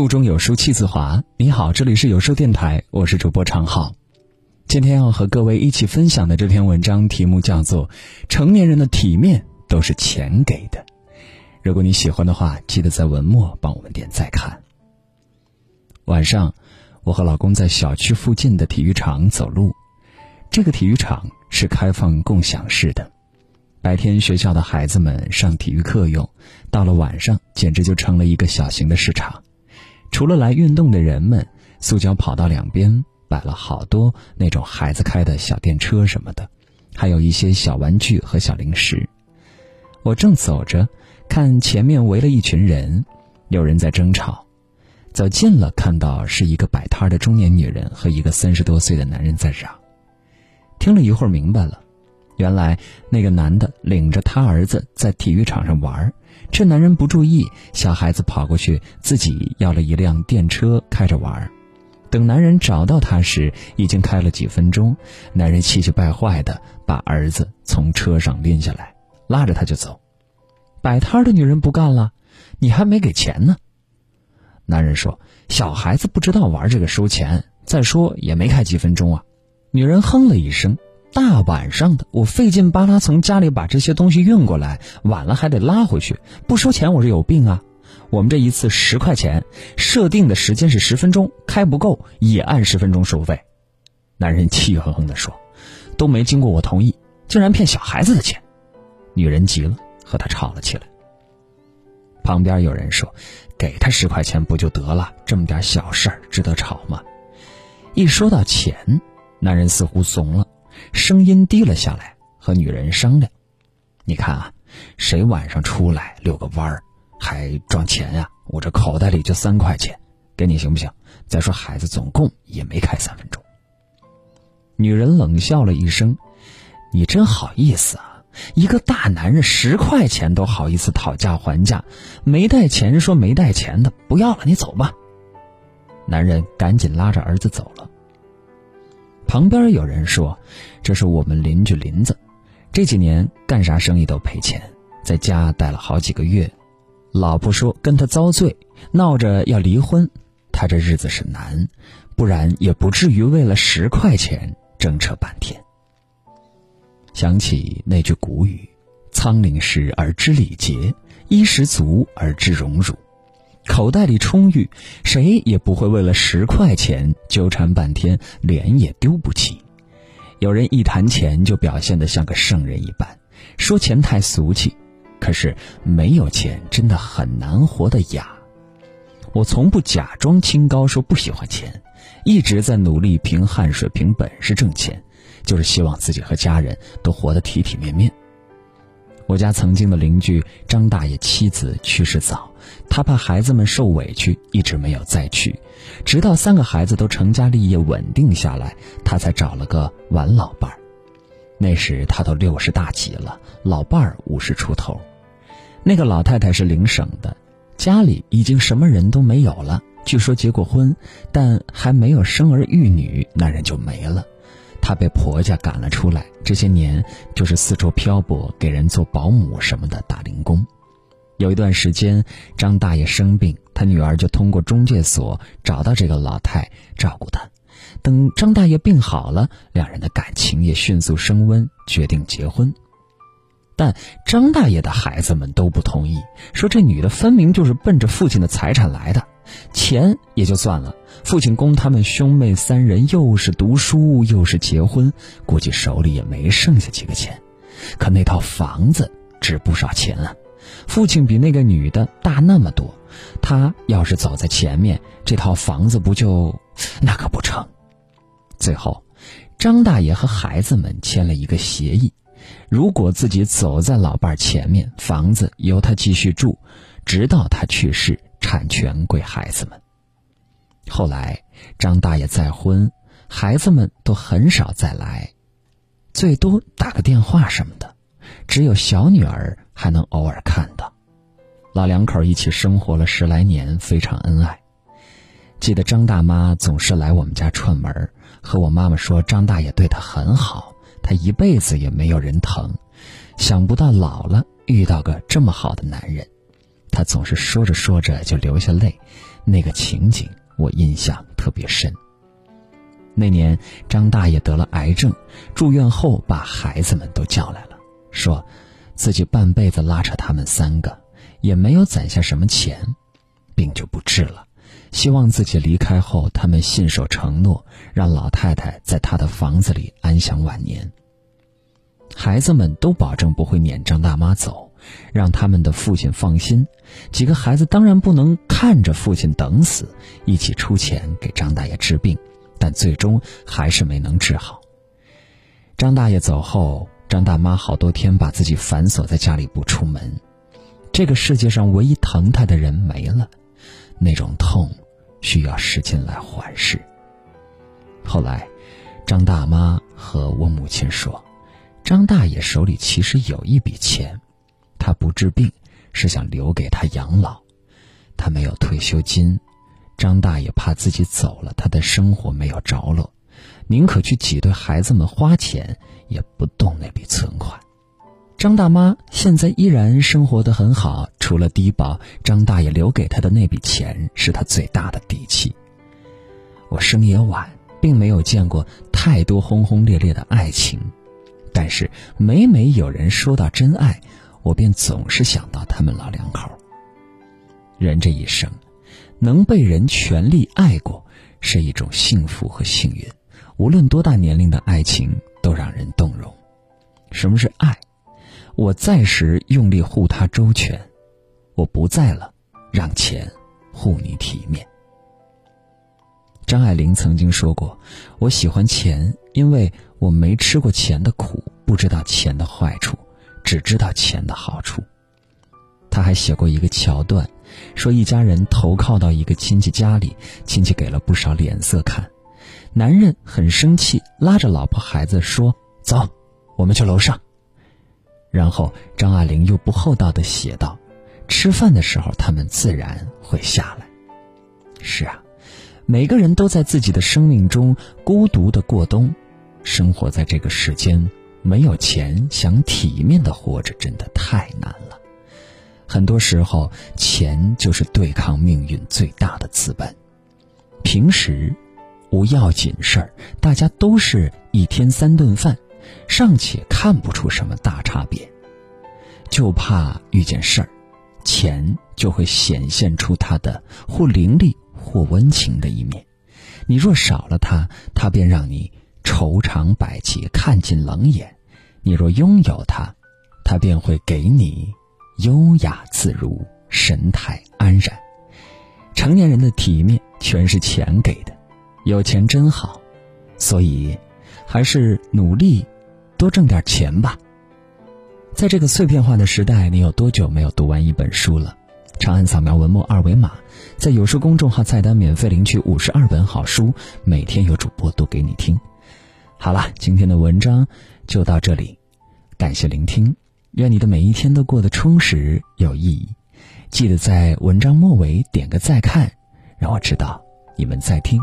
腹中有书气自华。你好，这里是有书电台，我是主播常浩。今天要和各位一起分享的这篇文章题目叫做《成年人的体面都是钱给的》。如果你喜欢的话，记得在文末帮我们点再看。晚上，我和老公在小区附近的体育场走路。这个体育场是开放共享式的。白天学校的孩子们上体育课用，到了晚上简直就成了一个小型的市场。除了来运动的人们，塑胶跑道两边摆了好多那种孩子开的小电车什么的，还有一些小玩具和小零食。我正走着，看前面围了一群人，有人在争吵。走近了，看到是一个摆摊的中年女人和一个三十多岁的男人在嚷。听了一会儿，明白了。原来那个男的领着他儿子在体育场上玩，趁男人不注意，小孩子跑过去自己要了一辆电车开着玩。等男人找到他时，已经开了几分钟。男人气急败坏的把儿子从车上拎下来，拉着他就走。摆摊的女人不干了：“你还没给钱呢。”男人说：“小孩子不知道玩这个收钱，再说也没开几分钟啊。”女人哼了一声。大晚上的，我费劲巴拉从家里把这些东西运过来，晚了还得拉回去，不收钱我是有病啊！我们这一次十块钱，设定的时间是十分钟，开不够也按十分钟收费。男人气哼哼地说：“都没经过我同意，竟然骗小孩子的钱！”女人急了，和他吵了起来。旁边有人说：“给他十块钱不就得了？这么点小事儿值得吵吗？”一说到钱，男人似乎怂了。声音低了下来，和女人商量：“你看啊，谁晚上出来遛个弯儿，还装钱呀？我这口袋里就三块钱，给你行不行？再说孩子总共也没开三分钟。”女人冷笑了一声：“你真好意思啊！一个大男人十块钱都好意思讨价还价，没带钱说没带钱的，不要了，你走吧。”男人赶紧拉着儿子走了。旁边有人说：“这是我们邻居林子，这几年干啥生意都赔钱，在家待了好几个月。老婆说跟他遭罪，闹着要离婚。他这日子是难，不然也不至于为了十块钱争扯半天。”想起那句古语：“仓廪实而知礼节，衣食足而知荣辱。”口袋里充裕，谁也不会为了十块钱纠缠半天，脸也丢不起。有人一谈钱就表现得像个圣人一般，说钱太俗气。可是没有钱真的很难活得雅。我从不假装清高，说不喜欢钱，一直在努力凭汗水、凭本事挣钱，就是希望自己和家人都活得体体面面。我家曾经的邻居张大爷妻子去世早，他怕孩子们受委屈，一直没有再娶。直到三个孩子都成家立业、稳定下来，他才找了个晚老伴儿。那时他都六十大几了，老伴儿五十出头。那个老太太是邻省的，家里已经什么人都没有了。据说结过婚，但还没有生儿育女，那人就没了。她被婆家赶了出来，这些年就是四处漂泊，给人做保姆什么的打零工。有一段时间，张大爷生病，他女儿就通过中介所找到这个老太照顾他。等张大爷病好了，两人的感情也迅速升温，决定结婚。但张大爷的孩子们都不同意，说这女的分明就是奔着父亲的财产来的。钱也就算了，父亲供他们兄妹三人，又是读书又是结婚，估计手里也没剩下几个钱。可那套房子值不少钱啊！父亲比那个女的大那么多，他要是走在前面，这套房子不就那可不成？最后，张大爷和孩子们签了一个协议：如果自己走在老伴前面，房子由他继续住，直到他去世。产权归孩子们。后来张大爷再婚，孩子们都很少再来，最多打个电话什么的，只有小女儿还能偶尔看到。老两口一起生活了十来年，非常恩爱。记得张大妈总是来我们家串门，和我妈妈说张大爷对她很好，她一辈子也没有人疼，想不到老了遇到个这么好的男人。他总是说着说着就流下泪，那个情景我印象特别深。那年张大爷得了癌症，住院后把孩子们都叫来了，说自己半辈子拉扯他们三个，也没有攒下什么钱，病就不治了。希望自己离开后，他们信守承诺，让老太太在他的房子里安享晚年。孩子们都保证不会撵张大妈走，让他们的父亲放心。几个孩子当然不能看着父亲等死，一起出钱给张大爷治病，但最终还是没能治好。张大爷走后，张大妈好多天把自己反锁在家里不出门。这个世界上唯一疼她的人没了。那种痛，需要时间来缓释。后来，张大妈和我母亲说，张大爷手里其实有一笔钱，他不治病是想留给他养老，他没有退休金。张大爷怕自己走了，他的生活没有着落，宁可去挤兑孩子们花钱，也不动那笔存款。张大妈现在依然生活的很好，除了低保，张大爷留给她的那笔钱是她最大的底气。我生也晚，并没有见过太多轰轰烈烈的爱情，但是每每有人说到真爱，我便总是想到他们老两口。人这一生，能被人全力爱过，是一种幸福和幸运。无论多大年龄的爱情，都让人动容。什么是爱？我在时用力护他周全，我不在了，让钱护你体面。张爱玲曾经说过：“我喜欢钱，因为我没吃过钱的苦，不知道钱的坏处，只知道钱的好处。”他还写过一个桥段，说一家人投靠到一个亲戚家里，亲戚给了不少脸色看，男人很生气，拉着老婆孩子说：“走，我们去楼上。”然后张爱玲又不厚道的写道：“吃饭的时候，他们自然会下来。”是啊，每个人都在自己的生命中孤独的过冬，生活在这个世间，没有钱想体面的活着，真的太难了。很多时候，钱就是对抗命运最大的资本。平时无要紧事儿，大家都是一天三顿饭。尚且看不出什么大差别，就怕遇见事儿，钱就会显现出它的或凌厉或温情的一面。你若少了它，它便让你愁肠百结，看尽冷眼；你若拥有它，它便会给你优雅自如，神态安然。成年人的体面全是钱给的，有钱真好，所以还是努力。多挣点钱吧。在这个碎片化的时代，你有多久没有读完一本书了？长按扫描文末二维码，在有书公众号菜单免费领取五十二本好书，每天有主播读给你听。好了，今天的文章就到这里，感谢聆听，愿你的每一天都过得充实有意义。记得在文章末尾点个再看，让我知道你们在听。